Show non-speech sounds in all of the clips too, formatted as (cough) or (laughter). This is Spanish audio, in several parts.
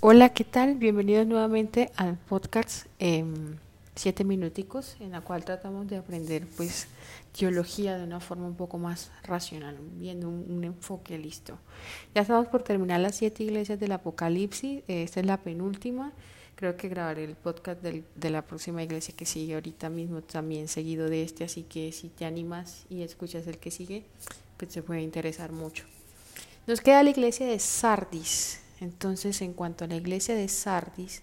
Hola, ¿qué tal? Bienvenidos nuevamente al podcast em, Siete Minuticos, en la cual tratamos de aprender pues teología de una forma un poco más racional, viendo un, enfoque listo. Ya estamos por terminar las siete iglesias del Apocalipsis, esta es la penúltima. Creo que grabaré el podcast de la próxima iglesia que sigue ahorita mismo también seguido de este, así que si te animas y escuchas el que sigue, pues te puede interesar mucho. Nos queda la iglesia de Sardis. Entonces, en cuanto a la iglesia de Sardis,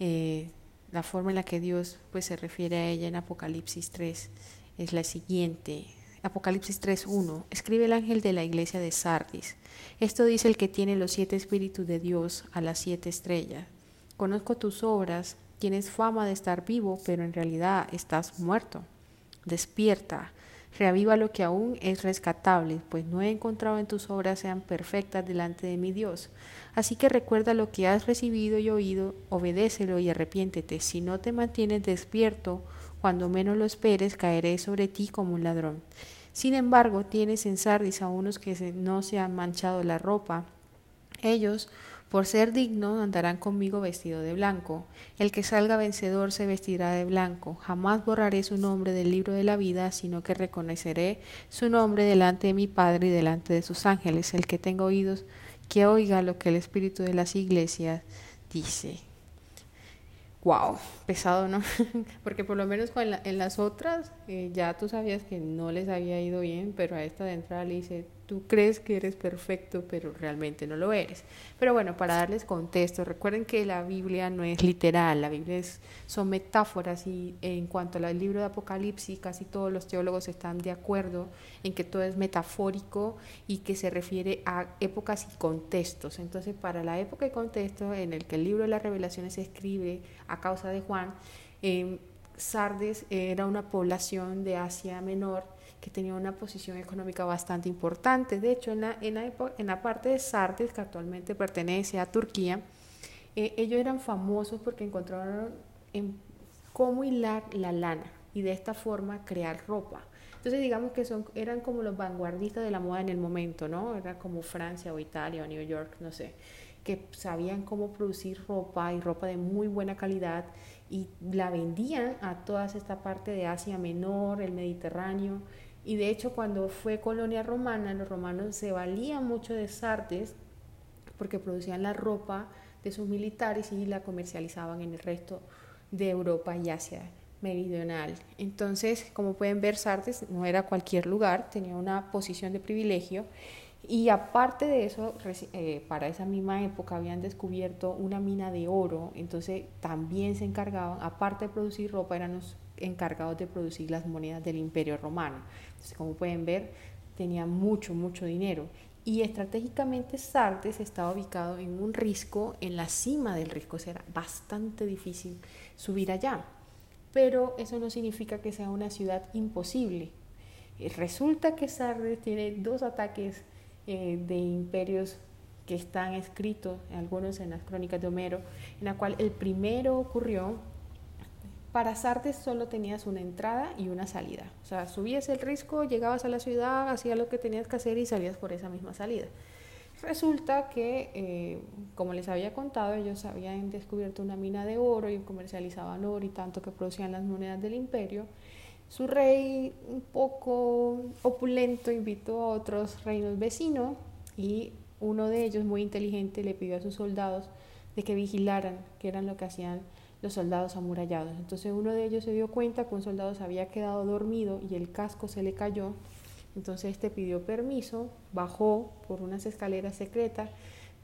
eh, la forma en la que Dios pues, se refiere a ella en Apocalipsis 3 es la siguiente. Apocalipsis 3.1. Escribe el ángel de la iglesia de Sardis. Esto dice el que tiene los siete espíritus de Dios a las siete estrellas. Conozco tus obras, tienes fama de estar vivo, pero en realidad estás muerto. Despierta, Reaviva lo que aún es rescatable, pues no he encontrado en tus obras sean perfectas delante de mi Dios. Así que recuerda lo que has recibido y oído, obedécelo y arrepiéntete. Si no te mantienes despierto, cuando menos lo esperes, caeré sobre ti como un ladrón. Sin embargo, tienes en Sardis a unos que no se han manchado la ropa. Ellos por ser digno andarán conmigo vestido de blanco. El que salga vencedor se vestirá de blanco. Jamás borraré su nombre del libro de la vida, sino que reconoceré su nombre delante de mi Padre y delante de sus ángeles. El que tenga oídos, que oiga lo que el Espíritu de las iglesias dice. Wow, pesado, ¿no? (laughs) Porque por lo menos en las otras eh, ya tú sabías que no les había ido bien, pero a esta de entrada le dice, tú crees que eres perfecto, pero realmente no lo eres. Pero bueno, para darles contexto, recuerden que la Biblia no es literal, la Biblia es, son metáforas y en cuanto al libro de Apocalipsis, casi todos los teólogos están de acuerdo en que todo es metafórico y que se refiere a épocas y contextos. Entonces, para la época y contexto en el que el libro de las revelaciones se escribe a causa de Juan, eh, Sardes era una población de Asia Menor que tenía una posición económica bastante importante. De hecho, en la, en en la parte de Sardes, que actualmente pertenece a Turquía, eh, ellos eran famosos porque encontraron en cómo hilar la lana y de esta forma crear ropa. Entonces digamos que son, eran como los vanguardistas de la moda en el momento, ¿no? Era como Francia o Italia o New York, no sé, que sabían cómo producir ropa y ropa de muy buena calidad y la vendían a toda esta parte de Asia Menor, el Mediterráneo, y de hecho, cuando fue colonia romana, los romanos se valían mucho de Sardes porque producían la ropa de sus militares y la comercializaban en el resto de Europa y Asia meridional. Entonces, como pueden ver, Sardes no era cualquier lugar, tenía una posición de privilegio y aparte de eso, eh, para esa misma época habían descubierto una mina de oro, entonces también se encargaban, aparte de producir ropa, eran los encargados de producir las monedas del Imperio Romano. Entonces, como pueden ver, tenía mucho, mucho dinero. Y estratégicamente Sardes estaba ubicado en un risco, en la cima del risco, o sea, era bastante difícil subir allá. Pero eso no significa que sea una ciudad imposible. Eh, resulta que Sardes tiene dos ataques eh, de imperios que están escritos, algunos en las crónicas de Homero, en la cual el primero ocurrió para Sardes solo tenías una entrada y una salida. O sea, subías el risco, llegabas a la ciudad, hacías lo que tenías que hacer y salías por esa misma salida. Resulta que, eh, como les había contado, ellos habían descubierto una mina de oro y comercializaban oro y tanto que producían las monedas del imperio. Su rey, un poco opulento, invitó a otros reinos vecinos y uno de ellos, muy inteligente, le pidió a sus soldados de que vigilaran qué eran lo que hacían los soldados amurallados. Entonces uno de ellos se dio cuenta que un soldado se había quedado dormido y el casco se le cayó. Entonces este pidió permiso, bajó por unas escaleras secretas,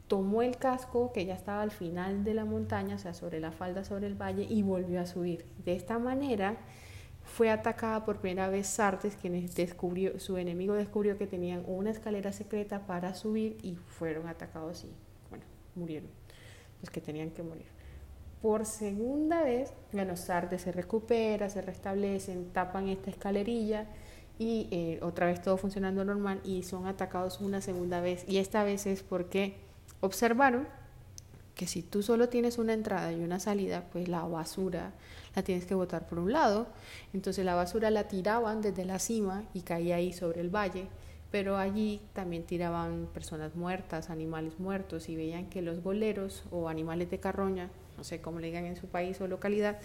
tomó el casco que ya estaba al final de la montaña, o sea, sobre la falda, sobre el valle, y volvió a subir. De esta manera fue atacada por primera vez Sartes, quien descubrió, su enemigo descubrió que tenían una escalera secreta para subir y fueron atacados y, bueno, murieron los que tenían que morir por segunda vez, bueno, Sardes se recupera, se restablecen, tapan esta escalerilla y eh, otra vez todo funcionando normal y son atacados una segunda vez. Y esta vez es porque observaron que si tú solo tienes una entrada y una salida, pues la basura la tienes que botar por un lado. Entonces la basura la tiraban desde la cima y caía ahí sobre el valle pero allí también tiraban personas muertas, animales muertos y veían que los boleros o animales de carroña, no sé cómo le digan en su país o localidad,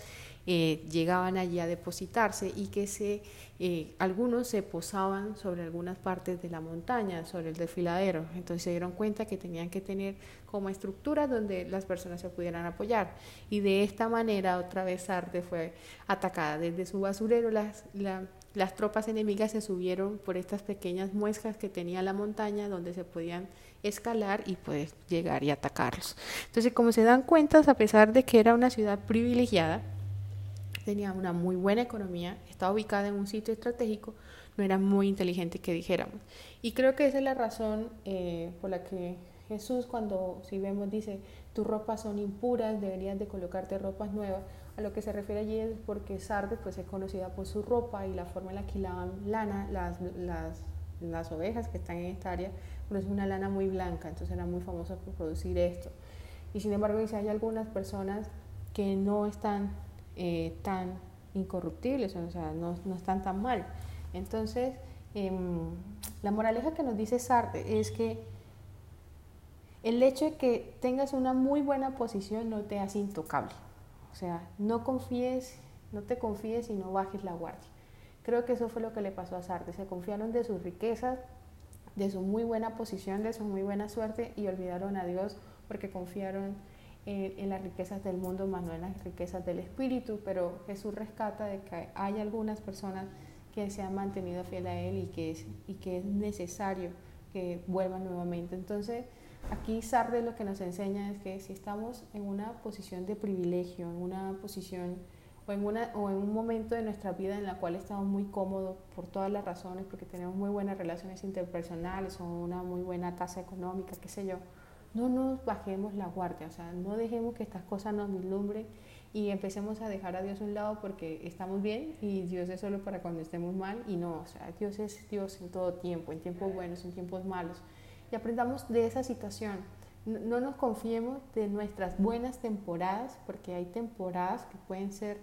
eh, llegaban allí a depositarse y que se, eh, algunos se posaban sobre algunas partes de la montaña, sobre el desfiladero. Entonces se dieron cuenta que tenían que tener como estructuras donde las personas se pudieran apoyar. Y de esta manera otra vez Arte fue atacada. Desde su basurero las, las tropas enemigas se subieron por estas pequeñas muescas que tenía la montaña donde se podían escalar y pues llegar y atacarlos. Entonces, como se dan cuenta, a pesar de que era una ciudad privilegiada, tenía una muy buena economía, estaba ubicada en un sitio estratégico, no era muy inteligente que dijéramos. Y creo que esa es la razón eh, por la que Jesús cuando, si vemos, dice, tus ropas son impuras, deberías de colocarte ropas nuevas. A lo que se refiere allí es porque Sardes pues, es conocida por su ropa y la forma en la que lavan lana, las, las, las ovejas que están en esta área, pero una lana muy blanca, entonces era muy famosa por producir esto. Y sin embargo, dice, hay algunas personas que no están eh, tan incorruptibles, o sea, no, no, están tan mal. Entonces, em, la moraleja que nos dice Sartre es que el hecho de que tengas una muy buena posición no te hace intocable. O sea, no confíes, no te confíes y no bajes la guardia. Creo que eso fue lo que le pasó a Sartre. Se confiaron de sus riquezas, de su muy buena posición, de su muy buena suerte y olvidaron a Dios porque confiaron en, las riquezas del mundo, más no en las riquezas del espíritu, pero Jesús rescata de que hay algunas personas que se han mantenido fiel a Él y que es, y que es necesario que vuelvan nuevamente. Entonces, aquí Sardes lo que nos enseña es que si estamos en una posición de privilegio, en una posición o en, una, o en un momento de nuestra vida en la cual estamos muy cómodos por todas las razones, porque tenemos muy buenas relaciones interpersonales o una muy buena tasa económica, qué sé yo, no nos bajemos la guardia, o sea, no dejemos que estas cosas nos vislumbren y empecemos a dejar a Dios a un lado porque estamos bien y Dios es solo para cuando estemos mal y no, o sea, Dios es Dios en todo tiempo, en tiempos buenos, en tiempos malos. Y aprendamos de esa situación. No, nos confiemos de nuestras buenas temporadas porque hay temporadas que pueden ser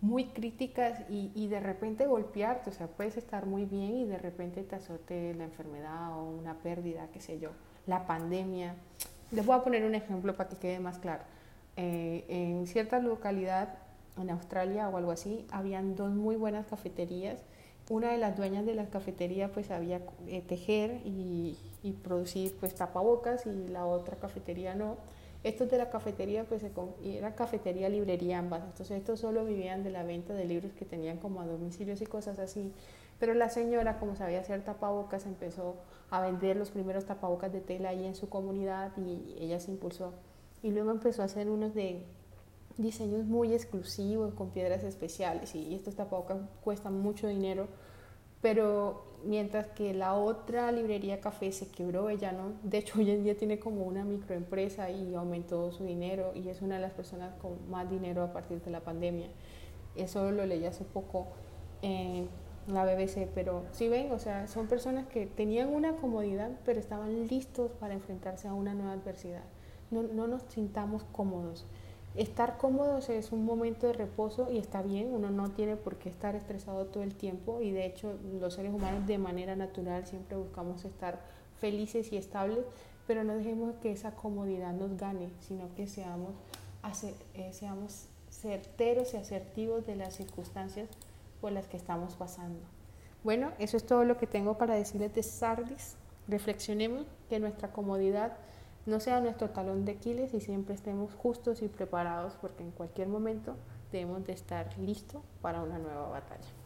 muy críticas y, y, de repente golpearte, o sea, puedes estar muy bien y de repente te azote la enfermedad o una pérdida, qué sé yo, la pandemia. Les voy a poner un ejemplo para que quede más claro. Eh, en cierta localidad, en Australia o algo así, habían dos muy buenas cafeterías. Una de las dueñas de la cafetería pues sabía eh, tejer y, producir pues tapabocas y la otra cafetería no. Estos de la cafetería pues era cafetería, librería ambas. Entonces estos solo vivían de la venta de libros que tenían como a domicilios y cosas así. Pero la señora, como sabía hacer tapabocas, empezó a vender los primeros tapabocas de tela ahí en su comunidad y ella se impulsó. Y luego empezó a hacer unos de diseños muy exclusivos con piedras especiales y estos tapabocas cuestan mucho dinero, pero mientras que la otra librería café se quebró, ella no, de hecho (laughs) hoy en día tiene como una microempresa y aumentó su dinero y es una de las personas con más dinero a partir de la pandemia. Eso lo leí hace poco. Eh, la BBC, pero si ven, o sea, son personas que tenían una comodidad, pero estaban listos para enfrentarse a una nueva adversidad. No, no nos sintamos cómodos. Estar cómodos es un momento de reposo y está bien, uno no tiene por qué estar estresado todo el tiempo y de hecho los seres humanos de manera natural siempre buscamos estar felices y estables, pero no dejemos que esa comodidad nos gane, sino que seamos, eh, seamos certeros y asertivos de las circunstancias por las que estamos pasando. Bueno, eso es todo lo que tengo para decirles de Sardis. Reflexionemos que nuestra comodidad no sea nuestro talón de Aquiles y siempre estemos justos y preparados porque en cualquier momento debemos de estar listos para una nueva batalla.